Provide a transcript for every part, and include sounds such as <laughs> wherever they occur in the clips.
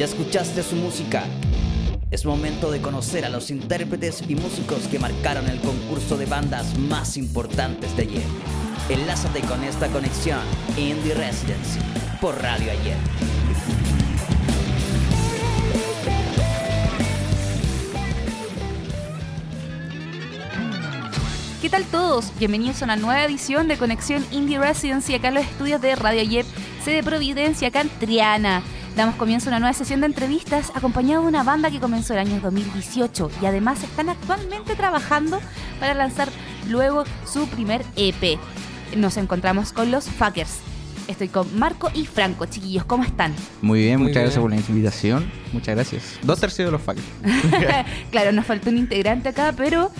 ¿Ya escuchaste su música? Es momento de conocer a los intérpretes y músicos que marcaron el concurso de bandas más importantes de ayer. Enlázate con esta conexión Indie Residency por Radio Ayer. ¿Qué tal todos? Bienvenidos a una nueva edición de Conexión Indie Residency acá en los estudios de Radio Ayer, sede Providencia, acá Triana. Damos comienzo a una nueva sesión de entrevistas acompañado de una banda que comenzó el año 2018 y además están actualmente trabajando para lanzar luego su primer EP. Nos encontramos con los Fuckers. Estoy con Marco y Franco. Chiquillos, ¿cómo están? Muy bien, Muy muchas gracias bien. por la invitación. Muchas gracias. Dos tercios de los fuckers. <laughs> claro, nos faltó un integrante acá, pero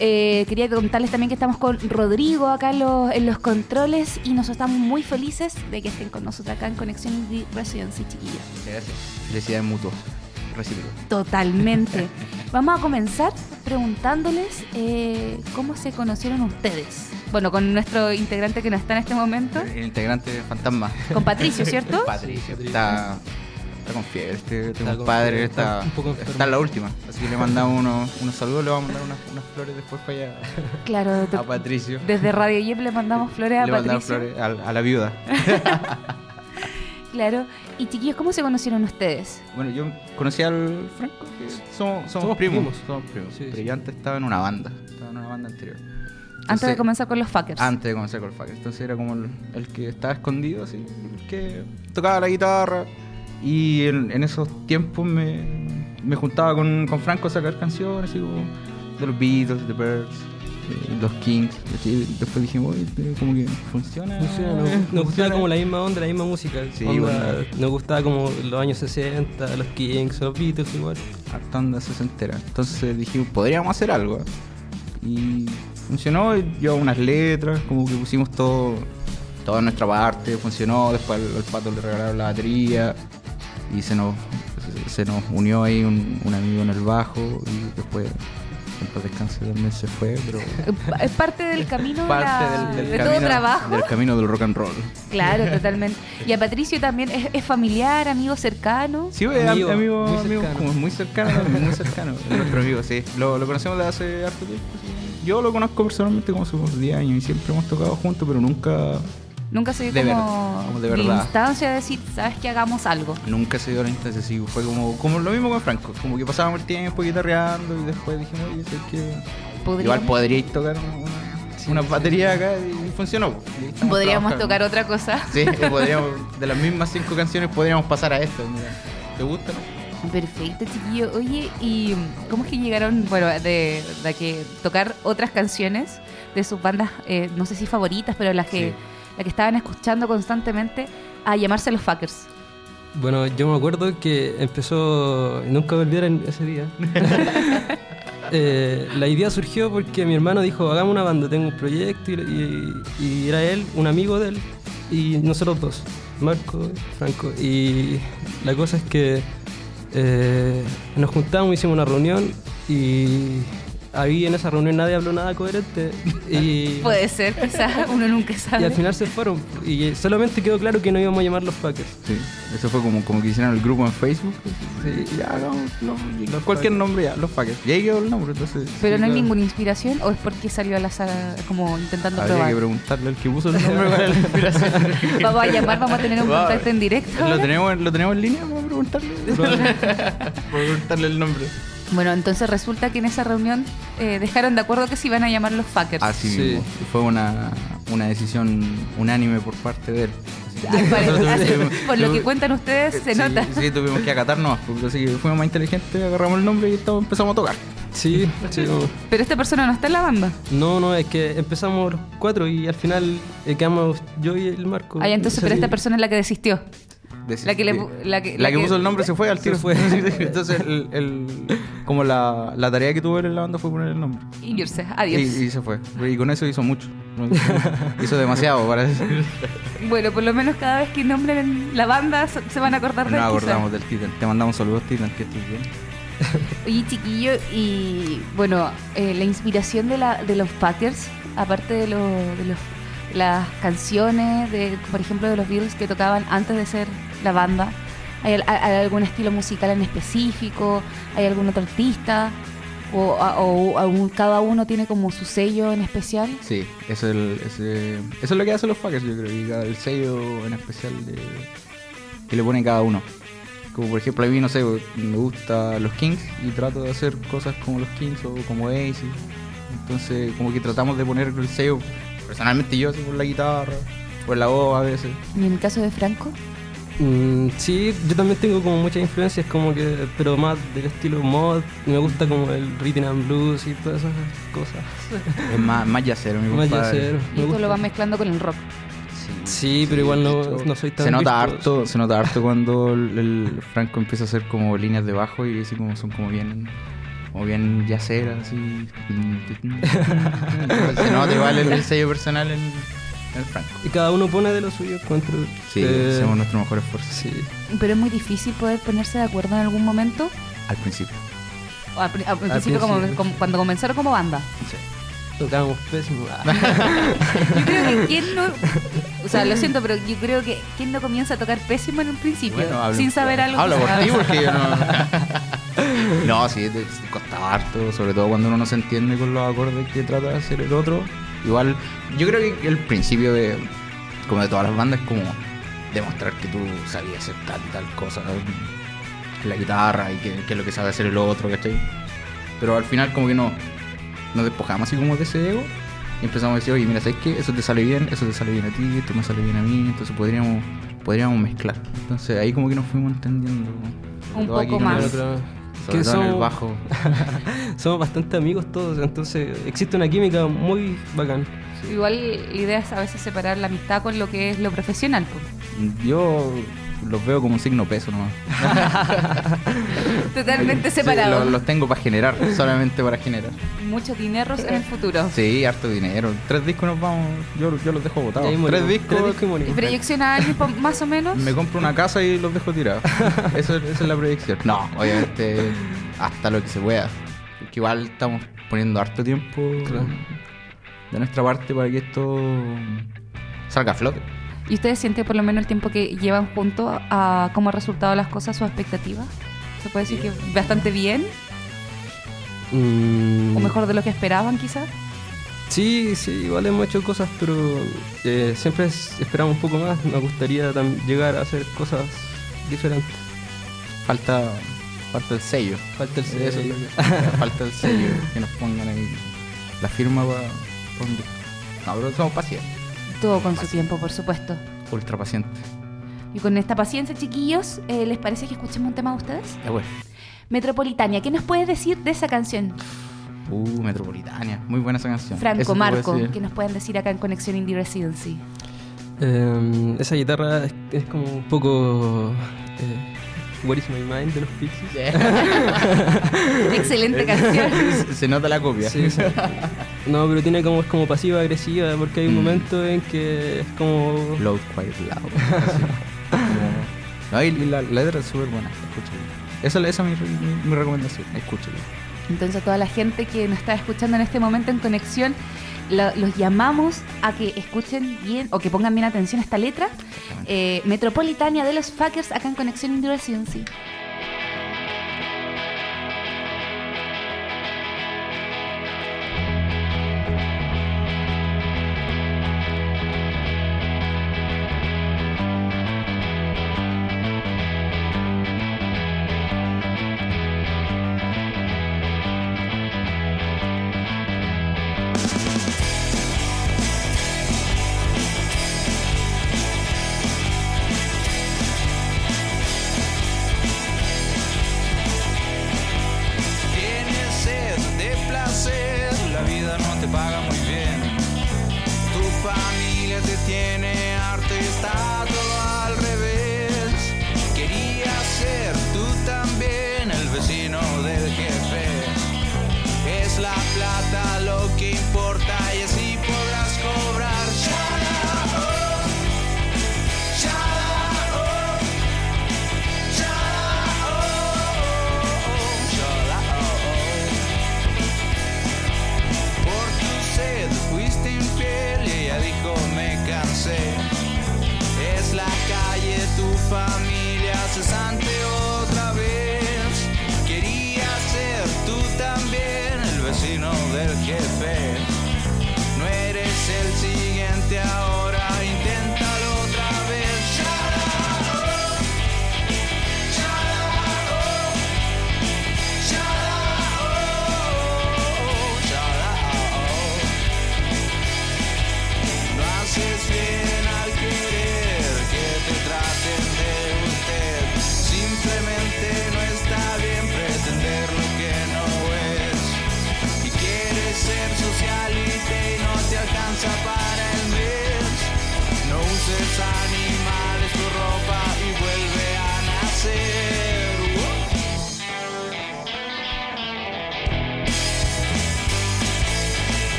eh, quería contarles también que estamos con Rodrigo acá en los, en los controles y nosotros estamos muy felices de que estén con nosotros acá en Conexión Indie Residency, chiquillos. Muchas gracias. Felicidades mutuas. Recíproco. Totalmente. <laughs> Vamos a comenzar preguntándoles eh, cómo se conocieron ustedes. Bueno, con nuestro integrante que no está en este momento, El integrante fantasma. con Patricio, ¿cierto? <laughs> Patricio. Está, está con fiebre. Este, este compadre está, está en la última. Así que le mandamos unos, unos saludos. Le vamos a mandar unas, unas flores después para allá Claro, a Patricio. desde Radio Yep le mandamos flores a le mandamos Patricio. flores a, a la viuda. <laughs> Claro. Y chiquillos, ¿cómo se conocieron ustedes? Bueno, yo conocí al Franco, que somos, somos, Somos primos, primos. Somos primos. Sí, pero sí. yo antes estaba en una banda. Estaba en una banda anterior. Antes Entonces- de comenzar con los fuckers. Antes de comenzar con el fucker. Entonces era como el, el que estaba escondido, así, el que tocaba la guitarra. Y en, en esos tiempos me, me juntaba con, con Franco a sacar canciones, así como de los Beatles, The Birds, eh, los Kings. Y después dijimos, oye, pero como que funciona. Funciona, nos, nos funciona. gustaba como la misma onda, la misma música. Sí, Onda, bueno. Nos gustaba como los años 60, los Kings, los Beatles igual. harta onda sesentera. Entonces dijimos, podríamos hacer algo. Y funcionó, y llevaba unas letras, como que pusimos todo, toda nuestra parte, funcionó. Después al, al pato le regalaron la batería y se nos, se nos unió ahí un, un amigo en el bajo y después en paz descanse también se fue, pero Es parte del camino de, parte la- del, del de camino, todo trabajo. del camino del rock and roll. Claro, <laughs> totalmente. Y a Patricio también es, es familiar, amigo cercano. Sí, amigo, Amigo, amigo, muy amigo, cercano. como muy cercano, también, muy cercano. Es nuestro amigo, sí. Lo, lo conocemos desde hace harto tiempo. sí. Yo lo conozco personalmente como hace unos 10 años y siempre hemos tocado juntos, pero nunca, Nunca se dio De como, verdad, como de la instancia de decir, sabes que hagamos algo. nunca se dio la instancia así. Fue como, como lo mismo con Franco, como que pasábamos el tiempo guitarreando y después dijimos, oye, ¿sabes qué? Podríamos- Igual podríais tocar una, una, batería acá y funcionó. Y Podríamos tocar otra cosa. <laughs> Sí, podríamos, de las mismas cinco canciones podríamos pasar a mira. ¿Te gusta? no? Perfecto, chiquillo. Oye, ¿y cómo es que llegaron, bueno, de, de que tocar otras canciones de sus bandas, eh, no sé si favoritas, pero las que, Las que estaban escuchando constantemente, a llamarse los Fuckers? Bueno, yo me acuerdo que empezó, nunca me ese día. <laughs> Eh, la idea surgió porque mi hermano dijo, hagamos una banda, tengo un proyecto, y, y- y era él, un amigo de él, y nosotros dos, Marco, Franco. Y la cosa es que eh, nos juntamos, hicimos una reunión, y ahí en esa reunión nadie habló nada coherente. Y, <laughs> Puede ser, quizás uno nunca y sabe. al final se fueron, y solamente quedó claro que no íbamos a llamar los fuckers. Sí, eso fue como, como que hicieron el grupo en Facebook. Sí, ya, los- Los cualquier fuckers. nombre ya, los fuckers. Y ahí quedó el nombre, entonces. Pero sí, no hay claro. ninguna inspiración o es porque salió a la sala como intentando Habría que probar. preguntarle al que puso el <laughs> nombre para la inspiración. <laughs> Vamos a llamar, vamos a tener un Wow. contacto en directo. ¿Lo ahora. tenemos, ¿Lo tenemos en línea? Vamos a preguntarle. Para preguntarle el nombre. Bueno, entonces resulta que en esa reunión eh, dejaron de acuerdo que se iban a llamar los Fuckers. Así Sí. mismo. Fue una, una decisión unánime por parte de él. <laughs> Por lo que cuentan ustedes, se sí, nota. Sí, tuvimos que acatarnos, porque así que fuimos más inteligentes, agarramos el nombre y estamos, empezamos a tocar. Sí, sí. <laughs> Pero esta persona no está en la banda. No, no, es que empezamos los cuatro y al final eh, quedamos yo y el Marco. Ah, entonces, pero esta persona es la que desistió. La que le la que- la la que que- puso el nombre se fue al tiro. Se fue. <laughs> Entonces, el, el- como la, la tarea que tuvo él en la banda fue poner el nombre. Y irse. Y, Adiós. y se fue. Y con eso hizo mucho. <laughs> hizo demasiado para decir. Bueno, por lo menos cada vez que nombren la banda se van a acordar de No él, quizá. acordamos del Titan. Te mandamos saludos, Titan, que estés bien. <laughs> Oye, chiquillo, y bueno, eh, la inspiración de, la, de los Packers, aparte de, lo- de los, las canciones, de, por ejemplo, de los Beatles que tocaban antes de ser la banda, ¿hay, hay algún estilo musical en específico? ¿Hay algún otro artista? ¿O, o algún- cada uno tiene como su sello en especial? Sí, eso es, el- ese- eso es lo que hacen los fuckers, yo creo. Y cada- el sello en especial de, que le pone cada uno. Como por ejemplo, a mí, no sé, me gusta los Kings y trato de hacer cosas como los Kings o como Ace. Entonces, como que tratamos de poner el sello, personalmente yo, así por la guitarra, por la voz a veces. ¿Y en el caso de Franco? Mm, sí, yo también tengo como muchas influencias, como que, pero más del estilo mod. Me gusta como el rhythm and blues y todas esas cosas. Es más, <laughs> más yacero, mi Más yacero. Y gusta. lo va mezclando con el rock. Sí, pero igual no, no soy tan. Se nota harto, se nota harto cuando el, el Franco empieza a hacer como líneas de bajo y así como son como bien como bien yaceras así. <laughs> se nota igual el, el sello personal en, en el Franco. Y cada uno pone de lo suyo, encuentro. Sí, Eh, hacemos nuestro mejor esfuerzo. Sí. Pero es muy difícil poder ponerse de acuerdo en algún momento. Al principio. O al, pri- al principio, como- principio. como- cuando comenzaron como banda. Tocábamos pésimo. <laughs> Ah. Yo creo que quién no. O sea, lo siento, pero yo creo que quién no comienza a tocar pésimo en un principio. hablo- sin saber algo. Hablo por ti porque yo no. <laughs> no, sí, te- sí, cuesta harto, sobre todo cuando uno no se entiende con los acordes que trata de hacer el otro. Igual, yo creo que el principio de. Como de todas las bandas es como demostrar que tú sabías hacer tal y tal cosa la guitarra y que, que es lo que sabe hacer el otro, ¿cachai? Pero al final, como que no. Nos despojamos así como de ese ego y empezamos a decir, oye, mira, ¿sabes qué? Eso te sale bien, eso te sale bien a ti, esto me sale bien a mí, entonces podríamos, podríamos mezclar. Entonces ahí como que nos fuimos entendiendo. Un poco más. Sobre que todo en el somos- bajo. <laughs> Somos bastante amigos todos, entonces existe una química muy bacán. Igual la idea es a veces separar la amistad con lo que es lo profesional. pues. Yo los veo como un signo peso nomás. <laughs> Totalmente Sí, separado. los, los tengo para generar, solamente para generar. Muchos dineros en el futuro. Sí, harto dinero. Tres discos nos vamos, yo, yo los dejo botados. Tres discos, Tres discos y ¿Y morimos. proyección a alguien más o menos? <laughs> me compro una casa y los dejo tirados. Eso, esa es la proyección. No, obviamente hasta lo que se pueda. Porque igual estamos poniendo harto tiempo Claro. de nuestra parte para que esto salga a flote. ¿Y ustedes sienten por lo menos el tiempo que llevan juntos a cómo ha resultado las cosas, sus expectativas? ¿Se puede decir que bastante bien? Mm, ¿O mejor de lo que esperaban quizás? Sí, sí, igual hemos hecho cosas, pero eh, siempre es- esperamos un poco más. Nos gustaría llegar a hacer cosas diferentes. Falta, falta el sello. Falta el Eso es sello. lo que- falta el sello. Que nos pongan ahí la firma para. No, pero somos pacientes. Todo con su tiempo, por supuesto. Ultra pacientes. Y con esta paciencia, chiquillos, eh, ¿les parece que escuchemos un tema de ustedes? Ya bueno. Metropolitania, ¿qué nos puedes decir de esa canción? Uh, Metropolitania. Muy buena esa canción. Franco, Marco. ¿qué nos pueden decir acá en Conexión Indie Residency? Eh, esa guitarra es, es como un poco. Eh, What is my mind de los Pixies. <laughs> Excelente canción. <laughs> se, se nota la copia. Sí, sí. No, pero tiene como, es como pasiva agresiva porque hay un Mm. momento en que es como. Loud, quiet, loud. <laughs> No, y la, la letra es súper buena. Escúchalo. Esa, esa es mi, mi, mi recomendación. Escúchalo. Entonces, a toda la gente que nos está escuchando en este momento en conexión, lo- los llamamos a que escuchen bien o que pongan bien atención a esta letra. Eh, Metropolitania de los Fuckers acá en Conexión Indie Residency.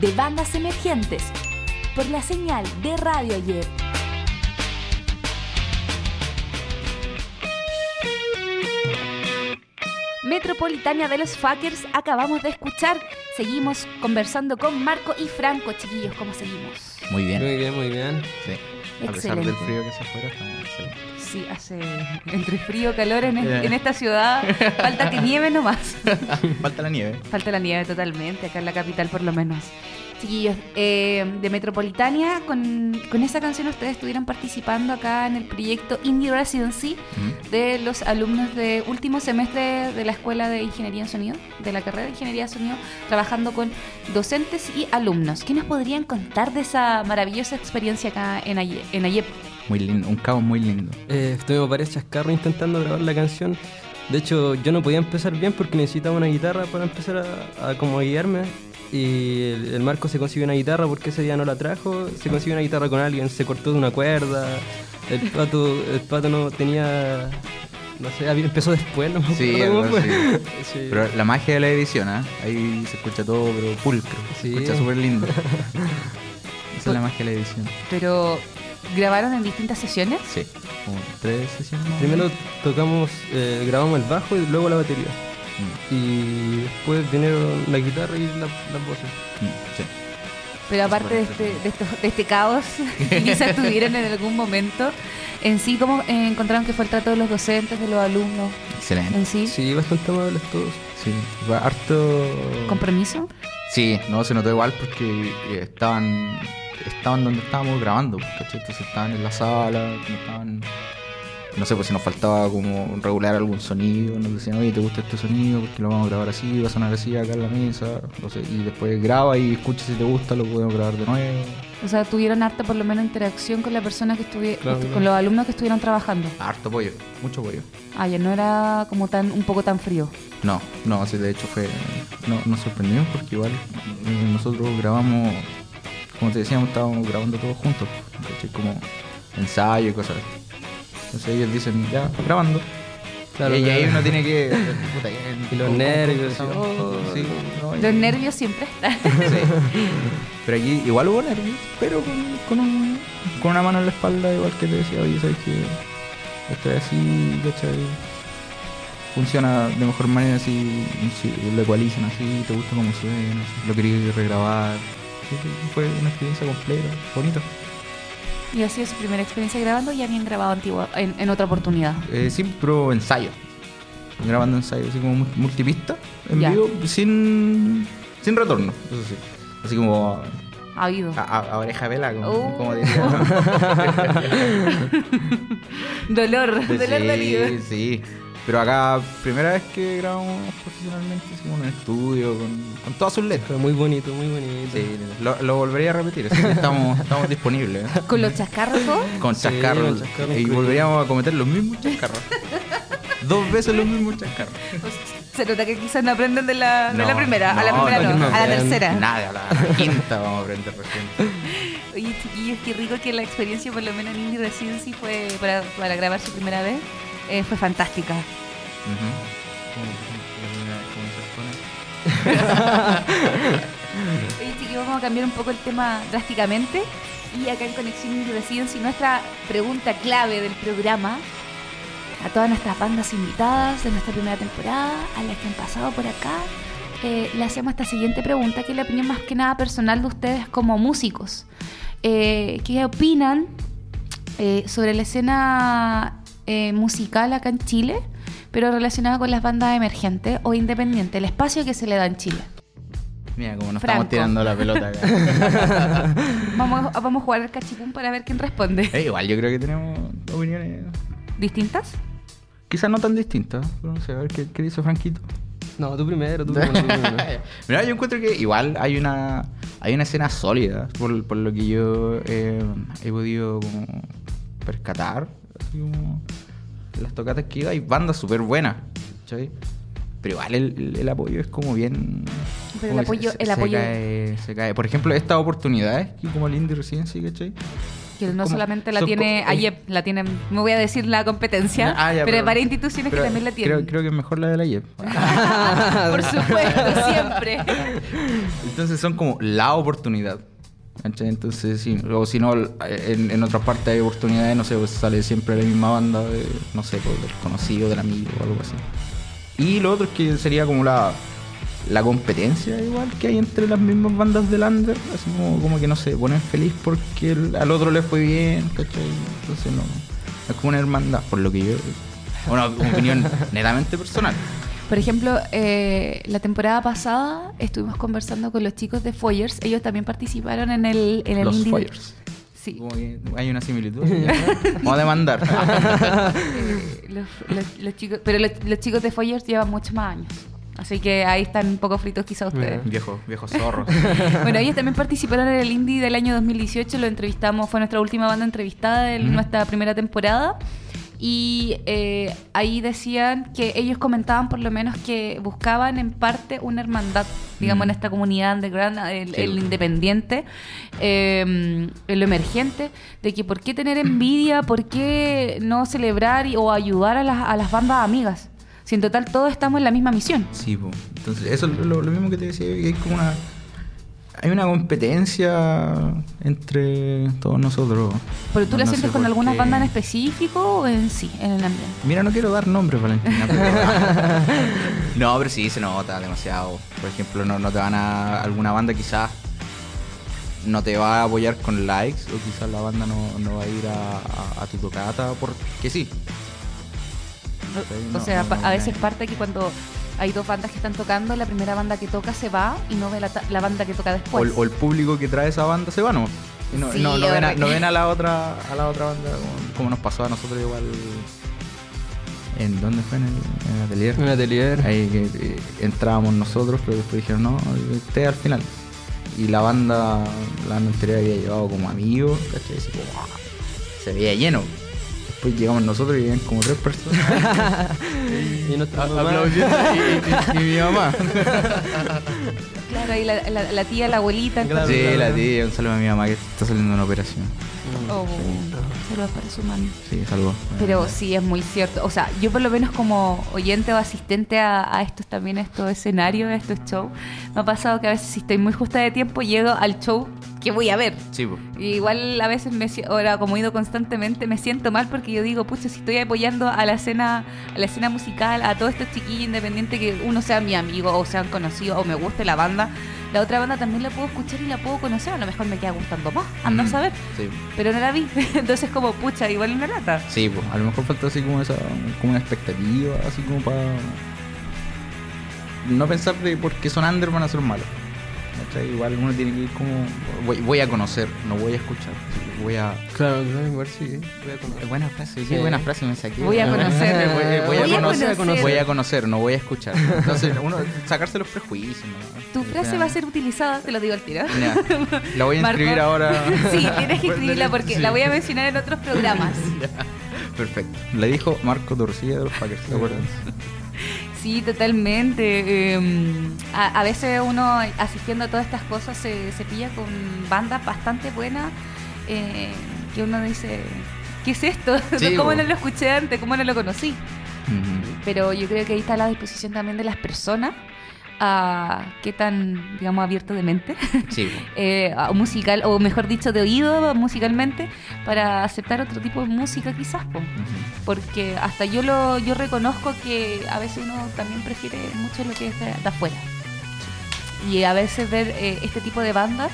De bandas emergentes por la señal de Radio Ayer. Metropolitania de los Fuckers acabamos de escuchar. Seguimos conversando con Marco y Franco, chiquillos, ¿cómo seguimos? Muy bien. Muy bien, muy bien. Sí. A pesar del frío que se afuera, estamos excelentes. Sí, hace entre frío, calor en, en esta ciudad. Falta que nieve nomás. <laughs> Falta la nieve. Falta la nieve totalmente, acá en la capital por lo menos. Chiquillos, eh, de Metropolitania, con, con esa canción ustedes estuvieron participando acá en el proyecto Indie Residency Mm. de los alumnos de último semestre de la Escuela de Ingeniería en Sonido, de la carrera de Ingeniería de Sonido, trabajando con docentes y alumnos. ¿Qué nos podrían contar de esa maravillosa experiencia acá en Aye- en Ayep? Muy lindo, un cabo muy lindo. Eh, estuvimos varios chascarros intentando grabar la canción. De hecho, yo no podía empezar bien porque necesitaba una guitarra para empezar a, a como guiarme. Y el, el Marco se consiguió una guitarra porque ese día no la trajo. Se consiguió una guitarra con alguien, se cortó de una cuerda. El pato, el pato no tenía. No sé, empezó después, no me <laughs> Sí. Pero la magia de la edición, ¿ah? Ahí se escucha todo, pero pulcro. Se escucha súper lindo. <laughs> Esa es la magia de la edición. Pero grabaron en distintas sesiones. Sí, como tres sesiones Primero tocamos, eh, grabamos el bajo y luego la batería. Mm, Y después vinieron la guitarra y la- las voces. mm, sí. Pero aparte de este, de, estos- de este caos <laughs> que quizás tuvieron en algún momento, en sí, ¿cómo encontraron que fue el trato de los docentes, de los alumnos Excelente. en sí? Sí, bastante amables todos. Sí, fue harto. ¿Compromiso? Sí, no, se notó igual porque eh, estaban estaban donde estábamos grabando, ¿cachai? Entonces estaban en la sala, no estaban... No sé, pues si nos faltaba como regular algún sonido, nos decían, oye, ¿te gusta este sonido? Porque lo vamos a grabar así, va a sonar así acá en la mesa, no sé, y después graba y escucha si te gusta, lo podemos grabar de nuevo. O sea, tuvieron harta por lo menos interacción con la persona que estuvieron, Claro, con los alumnos que estuvieron trabajando. Harto apoyo, mucho apoyo. Ah, ya no era como tan, un poco tan frío. No, no, sí, de hecho fue. No, nos sorprendimos porque igual eh, nosotros grabamos, como te decíamos, estábamos grabando todos juntos. Como ensayo y cosas así. Entonces ellos dicen, ya, grabando. Claro, y, ahí uno tiene que. <laughs> puta, ya, Y los ¿cómo- nervios, oh, sí, no, y- Los nervios siempre están. <laughs> sí. Pero aquí igual hubo nervios, pero con, con, un- con una mano en la espalda, igual que te decía, oye, sabes que estoy así, ¿cachai? funciona de mejor manera si, si lo ecualizan así, te gusta cómo suena, lo querías regrabar. Sí, Fue una experiencia completa, bonita. Y ha sido su primera experiencia grabando y ya habían grabado antiguo en, en otra oportunidad. Eh, sí, pero ensayo. Grabando ensayo, así como mul- multipista, en Ya. vivo, sin, sin retorno, eso sí. Así como Ha habido. a, a- oreja vela, como, Oh. como diría. <laughs> Dolor, Sí, dolor dolido. sí. Pero acá, primera vez que grabamos profesionalmente, en un estudio, con, con todas sus letras. Fue muy bonito, muy bonito. Sí, lo, lo volvería a repetir, así que estamos, <laughs> estamos disponibles. Con los chascarros. Con Sí, chascarros. con y volveríamos a cometer los mismos chascarros. Dos veces los mismos chascarros. Se nota que quizás no aprenden de la, de la primera. a la primera no, no, no a la tercera. Nada, a la quinta vamos a aprender recién. <laughs> Oye, chiquillos, qué rico que la experiencia, por lo menos en Indie Residency, fue para, para grabar su primera vez. Eh, fue fantástica. Oye, chiquillos, vamos a cambiar un poco el tema drásticamente. Y acá en Conexión Residency, nuestra pregunta clave del programa a todas nuestras bandas invitadas de nuestra primera temporada, a las que han pasado por acá, eh, le hacemos esta siguiente pregunta, que es la opinión más que nada personal de ustedes como músicos. Eh, ¿Qué opinan eh, sobre la escena eh, musical acá en Chile, pero relacionada con las bandas emergentes o independientes, el espacio que se le da en Chile? Mira, como nos Franco. estamos tirando la pelota acá. <laughs> Vamos, a- vamos a jugar al cachipún para ver quién responde. Eh, igual yo creo que tenemos opiniones ¿Distintas? quizás no tan distintas, pero no sé, a ver qué, qué dice Franquito. No, tú primero, tú primero. tú primero. <laughs> Mira, yo encuentro que igual hay una hay una escena sólida, por, por lo que yo eh, he podido como percatar. Así como en las tocatas que ido, hay bandas súper buenas, ¿cachai? Pero igual el, el- el apoyo es como bien... Pero como el apoyo- se, el se apoyo- cae, se cae. Por ejemplo, estas oportunidades, que como el Indie Residency, ¿cachai? Que no Como- solamente la tiene co- AYEP, la tiene, me voy a decir la competencia, Ah, ya, pero, hay varias instituciones pero que también la tienen. creo que es mejor la de la YEP. <laughs> Por supuesto, siempre. Entonces son como la oportunidad. ¿Cachai? Entonces, sí, o si no, en, en otras partes hay oportunidades, no sé, pues sale siempre la misma banda, de, no sé, pues, del conocido, del amigo o algo así. Y lo otro es que sería como la, la competencia igual que hay entre las mismas bandas del under, así como, como que no se ponen feliz porque el- al otro le fue bien, ¿cachai? Entonces no, es como una hermandad, por lo que yo... Una opinión <laughs> netamente personal. Por ejemplo, eh, la temporada pasada estuvimos conversando con los chicos de Foyers. Ellos también participaron en el, en el Los Indie- Foyers. Sí. Hay una similitud. <laughs> Vamos a demandar. Eh, los, los- los chicos, pero los, los chicos de Foyers llevan muchos más años. Así que ahí están un poco fritos quizá ustedes. Viejo, viejo zorro. <laughs> Bueno, ellos también participaron en el Indie del año 2018, lo entrevistamos, fue nuestra última banda entrevistada de nuestra primera temporada. Y eh, ahí decían que ellos comentaban por lo menos que buscaban en parte una hermandad, digamos, Mm. en esta comunidad underground, el, Sí. el independiente, eh, en lo emergente, de que por qué tener envidia, por qué no celebrar y- o ayudar a las, a las bandas amigas. Si en total todos estamos en la misma misión. Sí, po. entonces eso es lo, lo mismo que te decía, que hay como una... Hay una competencia entre todos nosotros. ¿Pero tú No- la no sientes con alguna banda en específico o en sí, en el ambiente? Mira, no quiero dar nombres, Valentina. pero- <laughs> no, pero sí se nota demasiado. Por ejemplo, no, no te van a. Alguna banda quizás no te va a apoyar con likes, o quizás la banda no, no va a ir a, a- a tu tocata porque sí. o no, sea, a veces parte que cuando hay dos bandas que están tocando, la primera banda que toca se va y no ve la, ta- la banda que toca después. el- o el público que trae esa banda se va, ¿no? No, Sí, no, no ven a, no ven a la otra a la otra banda como, como nos pasó a nosotros igual en dónde fue en el, en el atelier Un atelier. ahí que eh, entrábamos nosotros pero después dijeron no usted al final y la banda la banda anterior había llevado como amigos ¿cachai? Se veía lleno después llegamos nosotros y habían como tres personas <laughs> Y nuestra mamá- aplaudiendo y, y- y mi mamá Claro, ahí la, la- la tía, la abuelita. Claro. sí la tía un saludo a mi mamá que está saliendo de una operación Oh, saludos para su mami. sí salvo Pero sí, es muy cierto. O sea, yo por lo menos como oyente o asistente a, a estos también, a estos escenarios, a estos shows, me ha pasado que a veces si estoy muy justa de tiempo, llego al show que voy a ver. Sí, igual a veces me ahora como he ido constantemente me siento mal porque yo digo, pucha, si estoy apoyando a la escena, a la escena musical, a todos estos chiquillos independientes que uno sea mi amigo o sean conocidos o me guste la banda, la otra banda también la puedo escuchar y la puedo conocer, a lo mejor me queda gustando más, anda a Mm. saber, Sí, pero no la vi, <laughs> entonces como pucha, igual una lata. sí po. a lo mejor falta así como esa, como una expectativa, así como para no pensar de porque son under van a ser malos. ¿Cachai? Igual uno tiene que ir como voy, voy a conocer, no voy a escuchar, voy a Claro, claro, igual sí. Voy a conocer. buena frase, qué Sí. buena frase me saqué. Voy a conocer. voy, voy a Voy a conocer, conocer. voy a conocer, no voy a escuchar. Entonces, uno sacarse los prejuicios. ¿no? Tu frase va a ser utilizada, te lo digo al tiro. Ya, La voy a Marco. inscribir ahora. <laughs> Sí, tienes que escribirla porque Sí. la voy a mencionar en otros programas. <laughs> Perfecto. Le dijo Marco Torcilla de los Packers, ¿te acuerdas? Sí, totalmente. Eh, a, a veces uno asistiendo a todas estas cosas se, se pilla con bandas bastante buenas eh, que uno dice, ¿qué es esto? <laughs> Sí, ¿Cómo no lo escuché antes? ¿Cómo no lo conocí? Pero yo creo que ahí está la disposición también de las personas a qué tan, digamos, abierto de mente, <laughs> Sí, <laughs> eh, musical, o mejor dicho, de oído musicalmente, para aceptar otro tipo de música quizás. po. Porque hasta yo lo yo reconozco que a veces uno también prefiere mucho lo que es de, de afuera y a veces ver eh, este tipo de bandas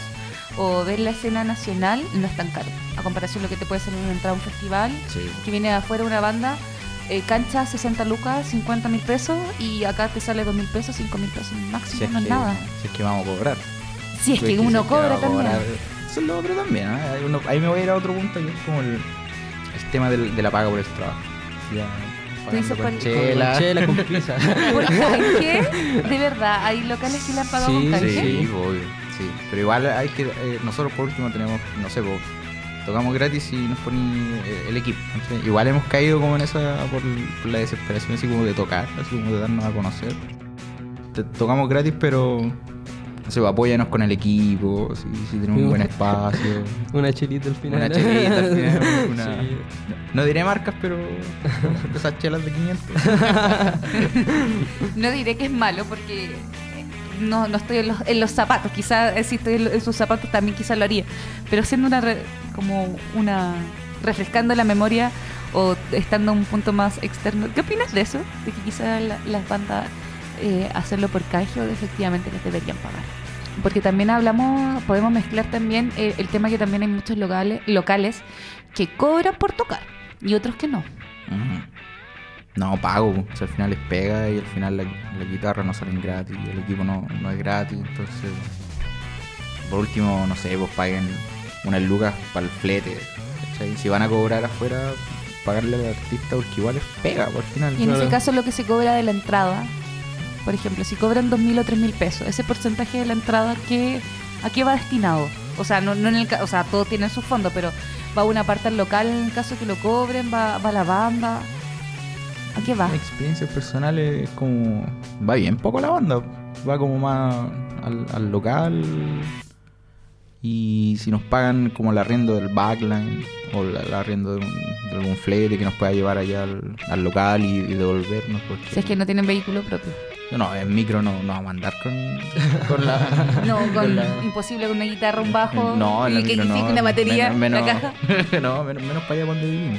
o ver la escena nacional no es tan caro a comparación de lo que te puede salir una entrada a un festival Sí, que viene de afuera una banda eh, cancha 60 lucas 50 mil pesos y acá te sale 2 mil pesos 5 mil pesos máximo si es, no es que, nada si es que vamos a cobrar. si es que uno si cobra a también cobrar. Eso es lo otro también. ¿eh? Uno- ahí me voy a ir a otro punto que es como el, el tema del- de la paga por el trabajo. Ya, Tú dices con por- chela. Con chela, con pizza. <laughs> ¿Por qué? de verdad hay locales que le han pagado Sí, con canje Sí, obvio, sí. Pero igual hay que. eh, nosotros por último tenemos, no sé, po, tocamos gratis y nos ponen eh, el equipo. Igual hemos caído como en esa. Por, por la desesperación, así como de tocar, así como de darnos a conocer. Te- tocamos gratis, pero. No sé, po, apóyanos con el equipo, si, si tenemos un buen <laughs> espacio. Una chelita al final. Una chelita al final, <laughs> una- Sí. No diré marcas, pero. esas chelas de 500. <laughs> No diré que es malo porque no, no estoy en los, en los zapatos. Quizás si estoy en, sus zapatos también quizás lo haría. Pero siendo una re- como una refrescando la memoria o estando un punto más externo. ¿Qué opinas de eso? De que quizás la- las bandas eh, hacerlo por canje o efectivamente les deberían pagar. Porque también hablamos, podemos mezclar también eh, el tema que también hay muchos locales, locales que cobran por tocar y otros que no. No, pago. O sea, al final les pega y al final la, la guitarra no salen gratis el equipo no, no es gratis. Entonces, por último, no sé, pues paguen unas lucas para el flete. ¿cachai? Si van a cobrar afuera, pagarle al artista porque igual les pega por final. Y en ese caso lo que se cobra de la entrada, por ejemplo, si cobran 2.000 o 3.000 pesos, ese porcentaje de la entrada, ¿qué, ¿a qué va destinado? O sea, no, no en el o sea, todos tienen su fondo, pero va una parte al local en el caso que lo cobren, va, va la banda. ¿A qué va? Experiencias personales es como... Va bien poco la banda. Va como más al, al local. Y si nos pagan como el arriendo del backline o el arriendo de, un- de algún flete que nos pueda llevar allá al, al local y, y devolvernos. Porque Si es que no tienen vehículo propio. No, en micro no, no vamos a andar con, con la... <laughs> No, con, la- imposible con una guitarra, un bajo, <laughs> No, en la y que micro no. una batería, menos, la caja. <laughs> no, menos, menos para allá donde vivimos.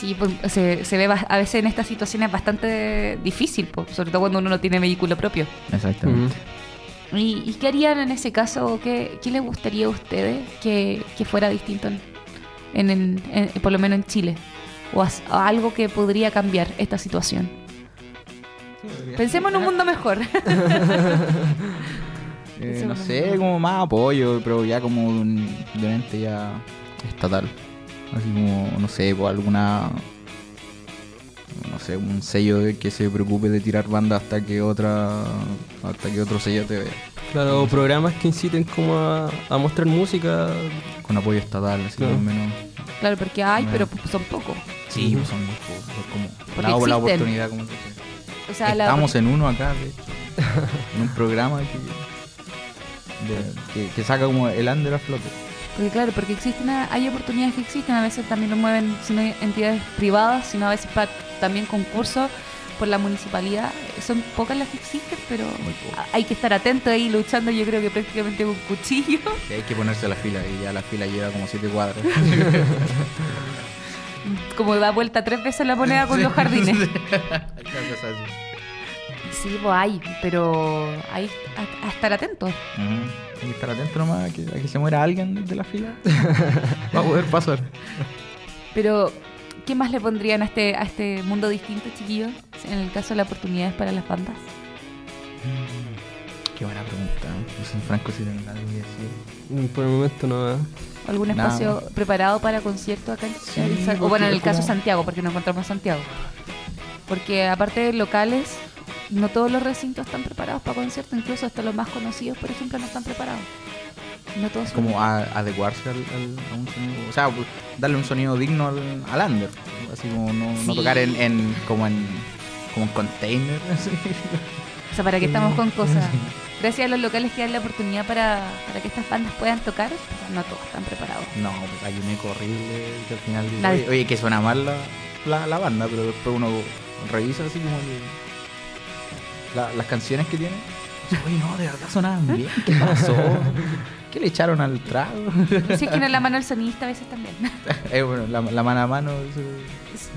Sí, pues, se, se ve a veces en estas situaciones bastante difícil, pues, sobre todo cuando uno no tiene vehículo propio. Exactamente. ¿Y, y qué harían en ese caso? ¿Qué, qué les gustaría a ustedes que, que fuera distinto, en, en- en- en- por lo menos en Chile? O as- o algo que podría cambiar esta situación. Pensemos en un mundo mejor. <laughs> Eh, no sé, como más apoyo, pero ya como de un, de un ente ya estatal. Así como, no sé, por alguna. No sé, un sello de que se preocupe de tirar banda hasta que otra. hasta que otro sello te vea. Claro, o programas que inciten como a, a mostrar música. Con apoyo estatal, así Claro. menos. claro, porque hay, pero son pocos. Sí, pues son muy pocos. es como. Porque la, la oportunidad, como se dice. O sea, la- Estamos en uno acá, de hecho. <laughs> en un programa que. de- que, que saca como el under a flote. Porque claro, porque existen, hay oportunidades que existen, a veces también lo mueven, si no hay entidades privadas, sino a veces para también concursos por la municipalidad. Son pocas las que existen, pero hay que estar atento ahí luchando, yo creo que prácticamente con cuchillo. <laughs> Sí, hay que ponerse a la fila y ya la fila lleva como siete cuadras. <laughs> Como da vuelta tres veces la moneda con los jardines. <laughs> Así. Sí, pues hay, pero hay a, a estar atentos. Ujú. Hay que estar atento nomás a que, a que se muera alguien de la fila. <laughs> Va a poder pasar. Pero, ¿qué más le pondrían a este, a este mundo distinto, chiquillos? En el caso de las oportunidades para las bandas. Qué buena pregunta. No sé, Franco, si tienen algo que decir. Mm, Por el momento no. ¿eh? ¿Algún Nada. preparado para conciertos acá en Sí? O bueno, en el caso como- Santiago, porque no encontramos Santiago. Porque aparte de locales, no todos los recintos están preparados para conciertos, incluso hasta los más conocidos, por ejemplo, no están preparados. No todos Como a- adecuarse al, al- a un sonido. O sea, darle un sonido digno al, al under. Así como no, tocar en, en- como en como en container. <laughs> así. O sea, ¿para qué estamos con cosas? Gracias a los locales que dan la oportunidad para, para que estas bandas puedan tocar, no todos están preparados. No, pues, hay un eco horrible que al final dice, oye, oye, que suena mal la, la, la banda, pero después uno revisa así como la- las canciones que tiene. Oye, no, de verdad sonaban bien. ¿Qué pasó? ¿Qué le echaron al trago? Si es que no la mano del sonista a veces también. <laughs> Eh, bueno, la, la mano a mano. eso-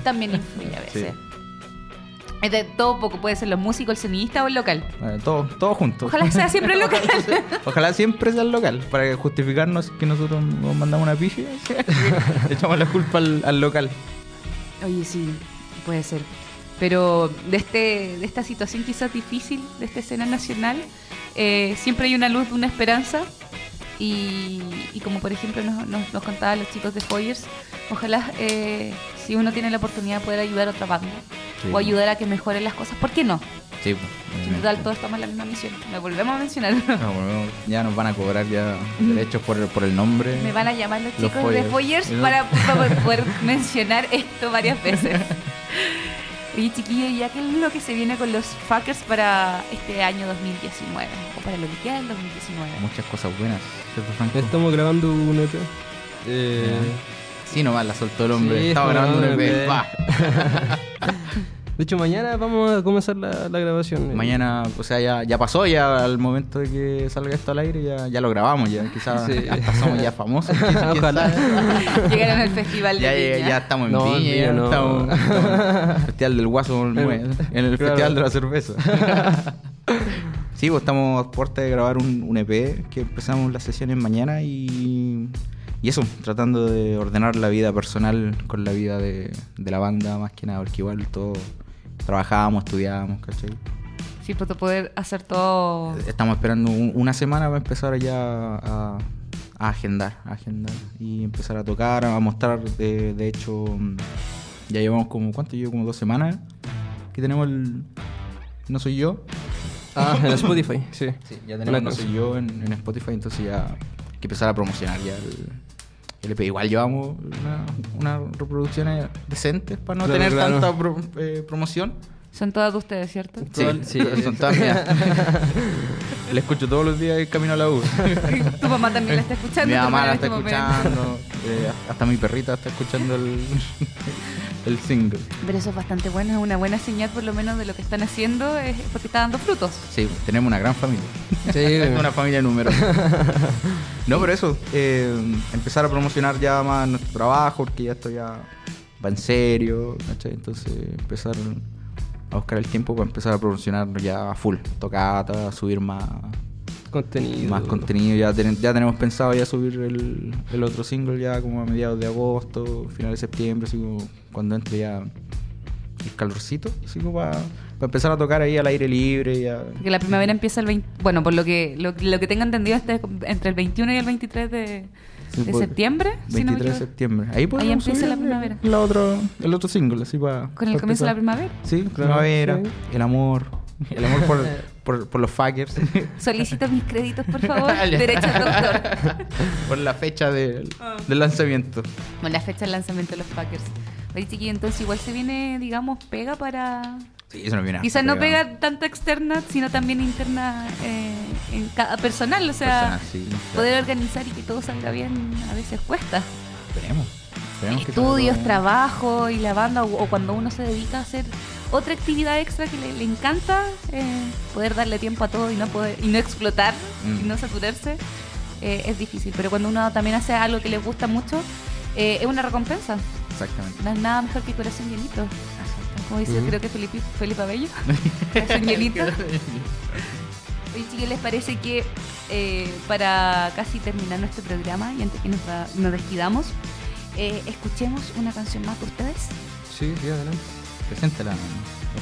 también influye a veces. Sí. Es de todo poco, puede ser los músicos, el sonidista o el local. bueno, todo, todo junto. Ojalá sea siempre el local. Ojalá siempre sea el local, para justificarnos que nosotros nos mandamos una piche. <laughs> Echamos la culpa al, al local. Oye, sí, puede ser. Pero de, este, de esta situación quizás difícil, de esta escena nacional, eh, siempre hay una luz, una esperanza. Y, y como por ejemplo nos, nos, nos contaban los chicos de Foyers, ojalá eh, si uno tiene la oportunidad de poder ayudar a otra banda Sí. o ayudar a que mejoren las cosas, ¿por qué no? Sí, obviamente. total todos estamos en la misma misión. Me volvemos a mencionar. No, ya nos van a cobrar ya derechos por, por el nombre. Me van a llamar los Los chicos de Foyers. Foyers para, para poder <laughs> mencionar esto varias veces. <laughs> Oye, chiquillos, ¿ya qué es lo que se viene con los fuckers para este año 2019? O para lo que queda del 2019. Muchas cosas buenas, ¿cierto, Franco? Estamos grabando un EP. Eh, Sí, nomás la soltó el hombre. Sí, Estaba grabando un EP. un Va. <laughs> de hecho, mañana vamos a comenzar la, la grabación. Mañana, o sea, ya, ya pasó, ya al momento de que salga esto al aire, ya, ya lo grabamos, ya quizás Sí. hasta somos ya famosos. <laughs> Ojalá. Llegaron al festival de Ya, ya, Viña. ya estamos en No, Viña, ya no. estamos, en el Festival del Guaso en el Claro. Festival de la Cerveza. <laughs> sí, pues estamos a puerta de grabar un, un EP que empezamos las sesiones mañana y, y eso, tratando de ordenar la vida personal con la vida de, de la banda más que nada, porque igual todo trabajábamos, estudiábamos, ¿cachai? Sí, para poder hacer todo. Estamos esperando un- una semana para empezar ya a, a agendar, a agendar y empezar a tocar, a mostrar. De, de hecho, ya llevamos como, ¿cuánto? Llevo como dos semanas que tenemos el No Soy Yo. Ah, en <laughs> Spotify, sí. Sí, ya tenemos No. Soy Yo en, en Spotify, entonces ya hay que empezar a promocionar ya el. Igual llevamos una- unas reproducciones decentes para no Claro, tener claro. tanta pro- eh, promoción. Son todas de ustedes, ¿cierto? Sí, Sí. son todas mías. <laughs> Le escucho todos los días el camino a la U. <laughs> tu mamá también la está escuchando. Mi mamá la en está este momento. escuchando. <laughs> eh, hasta mi perrita está escuchando el, el single. Pero eso es bastante bueno, es una buena señal por lo menos de lo que están haciendo, es porque está dando frutos. Sí, tenemos una gran familia. Sí, una familia numerosa. No, pero eso, eh, empezar a promocionar ya más nuestro trabajo, porque ya esto ya va en serio, ¿cachai? Entonces empezar a buscar el tiempo para empezar a promocionar ya a full, tocata, subir más, contenido. más contenido. Ya, ten- ya tenemos pensado ya subir el, el otro single ya como a mediados de agosto, final de septiembre, así como cuando entre ya el calorcito, así como para, para empezar a tocar ahí al aire libre. Ya. Porque la primavera empieza el 20, bueno, por lo que lo, lo que tengo entendido este, entre el 21 y el 23 de, Sí, de pues, septiembre, si no me 23 de septiembre. Ahí, podemos empieza la primavera. la otro, el otro single, así para. con el comienzo de la primavera. Sí, primavera, sí. el amor. El amor por, <laughs> por, por los fuckers. Solicito mis créditos, por <laughs> favor. Derecho al doctor. <laughs> por la fecha del, Ah. del lanzamiento. Con la fecha del lanzamiento de los Packers. Oye, chiquillo, entonces igual se viene, digamos, pega para... Sí, eso no viene Quizás no pega tanto externa, sino también interna eh, en cada personal. O sea, sí, poder organizar y que todo salga bien a veces cuesta. Esperemos. Estudios, trabajo y la banda, o, o cuando uno se dedica a hacer otra actividad extra que le, le encanta, eh, poder darle tiempo a todo y no poder y no explotar Mm. y no saturarse, eh, es difícil. Pero cuando uno también hace algo que le gusta mucho, eh, es una recompensa. Exactamente. No es nada mejor que corazón llenito. Como dice, creo que Felipe, Felipe Abello. <laughs> corazón llenito. Oye, chicos, ¿les parece que eh, para casi terminar nuestro programa y antes que nos, va- nos despidamos, eh, escuchemos una canción más de ustedes? Sí, sí, adelante. Preséntala, ¿no?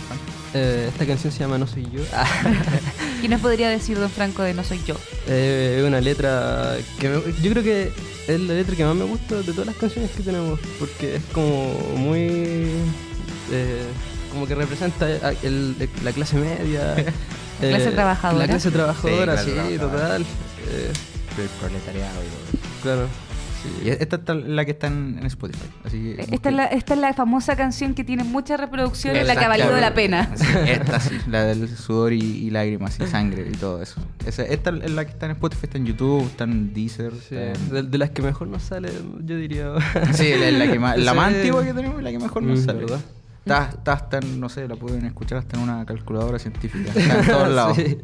Juan. Eh, esta canción se llama No Soy Yo. <laughs> <laughs> ¿Qué nos podría decir Don Franco de No Soy Yo? eh, es una letra que me- yo creo que es la letra que más me gusta de todas las canciones que tenemos, porque es como muy... eh, como que representa el- la clase media. <laughs> eh, clase trabajadora. La clase trabajadora, Sí, sí, total. Eh, El proletariado y claro. Y esta es la que está en, Spotify. Así que Eh, Esta es, la, esta es la famosa canción que tiene muchas reproducciones, la que ha valido la pena. Sí, esta sí, <laughs> la del sudor y, y lágrimas y sangre y todo eso. Esa- esta es la que está en Spotify, está en YouTube, está en Deezer. Sí, está en- de, de las que mejor nos sale, yo diría. Sí, la, la que más, la <laughs> más Sí. antigua que tenemos y la que mejor nos Mm, sale. ¿verdad? Está, está hasta en, no sé, la pueden escuchar hasta en una calculadora científica. Está en <laughs> todos lados. Sí.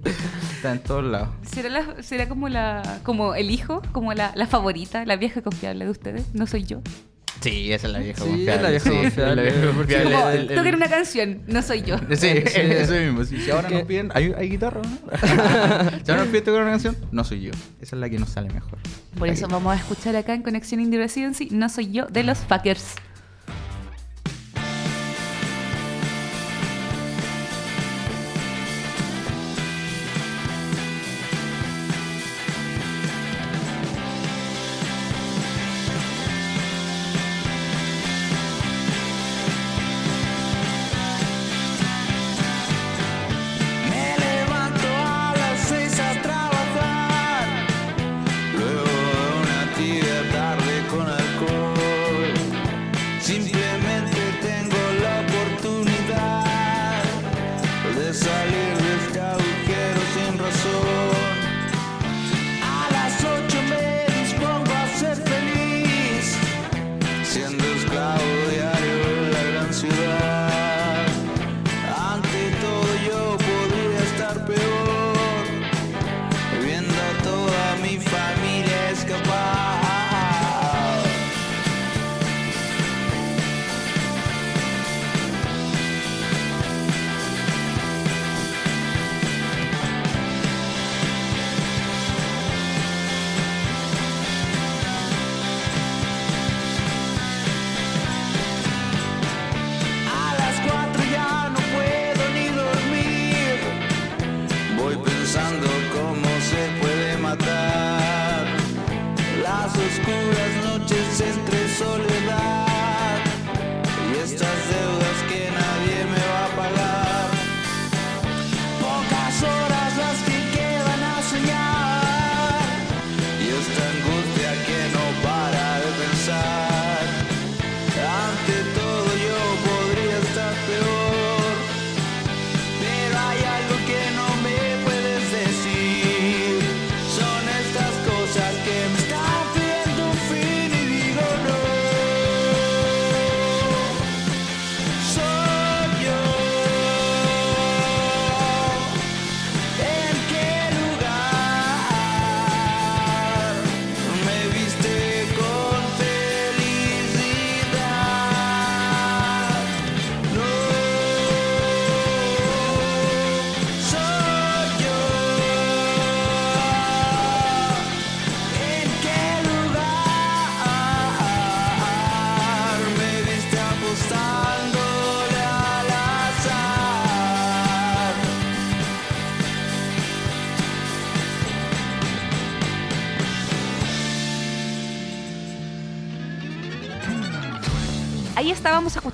Está en todos lados. ¿Será, la- será como la como el hijo, como la, la favorita, la vieja confiable de ustedes? No soy yo. Sí, esa es la vieja Sí, confiable. es la vieja sí, confiable. la vieja confiable. Como, El- el- toquen una canción, no soy yo. Sí, Sí. <laughs> eso mismo. Si, si ahora que- nos piden, ¿hay, hay guitarra o no? <laughs> si ahora nos piden tocar una canción, no soy yo. Esa es la que nos sale mejor. Por La eso que- vamos a escuchar acá en Conexión Indie Residency, No soy yo, de los Fuckers.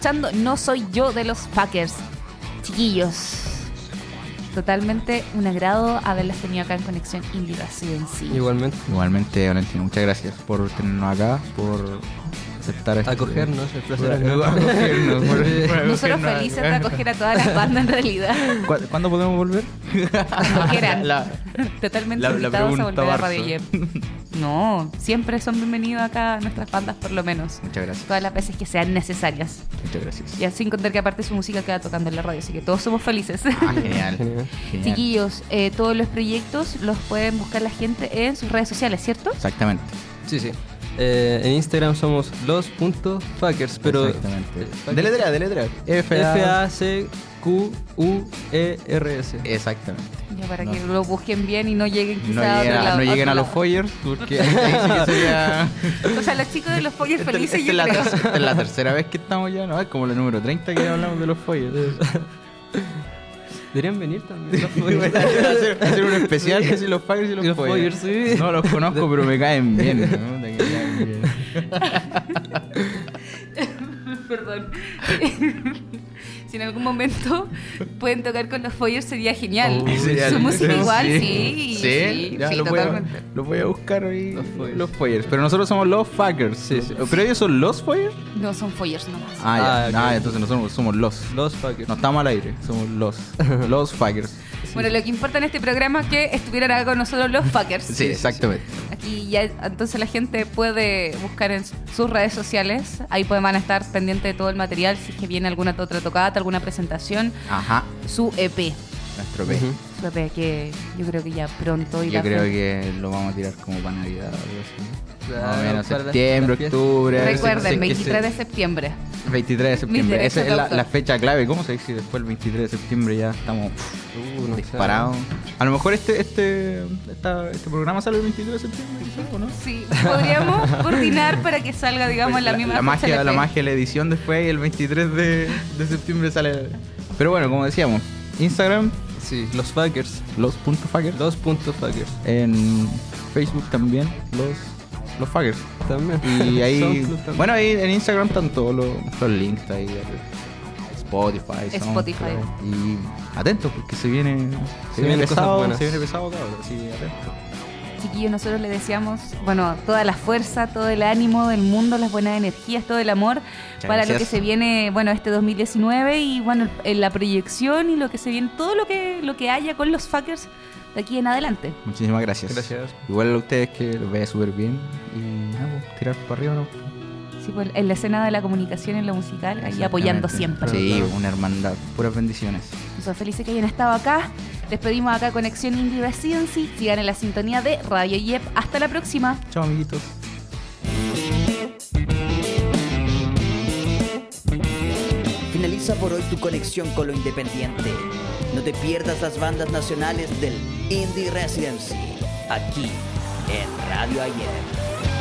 Escuchando No soy yo de los Fuckers. Chiquillos, totalmente un agrado haberlas tenido acá en Conexión Indie Residency. Igualmente. Igualmente, Valentino, muchas gracias por tenernos acá, por aceptar este- Acogernos, el por placer nuestro. acogernos, por- por Nosotros acogernos felices de acoger a todas las bandas en realidad. <laughs> ¿Cu- ¿Cuándo podemos volver? Cuando quieran. La- Totalmente la- la invitados a volver a. Radio Yep. No, siempre son bienvenidos acá a nuestras bandas, por lo menos. Muchas gracias. Todas las veces que sean necesarias. Muchas gracias. Y sin contar que aparte su música queda tocando en la radio, así que todos somos felices. Ah. <laughs> Genial. Chiquillos, eh, todos los proyectos los pueden buscar la gente en sus redes sociales, ¿cierto? Exactamente. Sí, sí. Eh, en Instagram somos los.fuckers, pero Exactamente. Deletrea, deletrea. F F-A-C-Q-U-E-R-S. Exactamente. Ya para No. que lo busquen bien y no lleguen No quizá a otro lleguen, lado- no a lleguen otro a los foyers porque <laughs> ahí sí que sería... O sea, los chicos de los foyers felices, esta yo es la, creo. esta es la tercera vez que estamos ya, ¿no? Es como la número 30 que hablamos de los foyers. <laughs> Deberían venir también. los <laughs> hacer, hacer un especial que si los fuckers y los, Los foyers. foyers, sí. No los conozco, pero me caen bien. ¿no? <laughs> Perdón. Si en algún momento <laughs> pueden tocar con los foyers sería genial. Sería Su lindo. música igual, sí. Sí, Sí, ya sí, lo, voy a, totalmente. lo voy a buscar hoy. Los foyers. Los foyers. Pero nosotros somos los fuckers. Sí, sí. Pero ellos son los foyers. No son foyers nomás. Ah, ya. Ah. Ah, entonces nosotros somos los. Los fuckers. No estamos al aire, somos los. <laughs> Los fuckers. Bueno, lo que importa en este programa es que estuvieran acá con nosotros los fuckers. Sí, exactamente. Aquí ya entonces la gente puede buscar en sus redes sociales. Ahí pueden van a estar pendientes de todo el material. Si es que viene alguna otra tocada, alguna presentación. Ajá. Su EP. Nuestro P. Ujú. Su Que yo creo que ya pronto Yo creo que lo vamos a tirar como para Navidad o algo así. Claro, Más o menos la- septiembre, la octubre. Recuerden, que 23 se- de septiembre. 23 de septiembre. Esa es la, la fecha clave. ¿Cómo se dice? Después el 23 de septiembre ya estamos pff, Uh, no disparados. A lo mejor este este esta- este programa sale el 23 de septiembre, quizás, ¿o no? Sí, podríamos <laughs> coordinar para que salga, digamos, en la, misma fecha magia, la magia de la edición después y el 23 de, de septiembre sale. Pero bueno, como decíamos, Instagram, Sí, los fuckers. los puntos fuckers. Los puntos fuckers. En Facebook también, los, los fuckers. También. Y <laughs> ahí, también. bueno, ahí en Instagram están todos los, los links ahí. Spotify, Spotify. SoundCloud. Y atentos porque se viene, se, Se viene vienen cosas pesado, buenas. se viene pesado, cabrón. Así que atentos. Chiquillos, nosotros les deseamos, bueno, toda la fuerza, todo el ánimo del mundo, las buenas energías, todo el amor para lo gracias. que se viene, bueno, este 2019 y bueno, en la proyección y lo que se viene, todo lo que lo que haya con los fuckers de aquí en adelante. Muchísimas gracias. Gracias. Igual a ustedes que los vea súper bien. Y nada, pues, tirar para arriba, ¿no? Sí, pues, en la escena de la comunicación, en lo musical, ahí apoyando siempre. Sí, una hermandad. Puras bendiciones. Nosotros felices que hayan estado acá. Despedimos acá Conexión Indie Residency. Sigan en la sintonía de Radio Yep. Hasta la próxima. Chao, amiguitos. Finaliza por hoy tu conexión con lo independiente. No te pierdas las bandas nacionales del Indie Residency, aquí en Radio Ayer.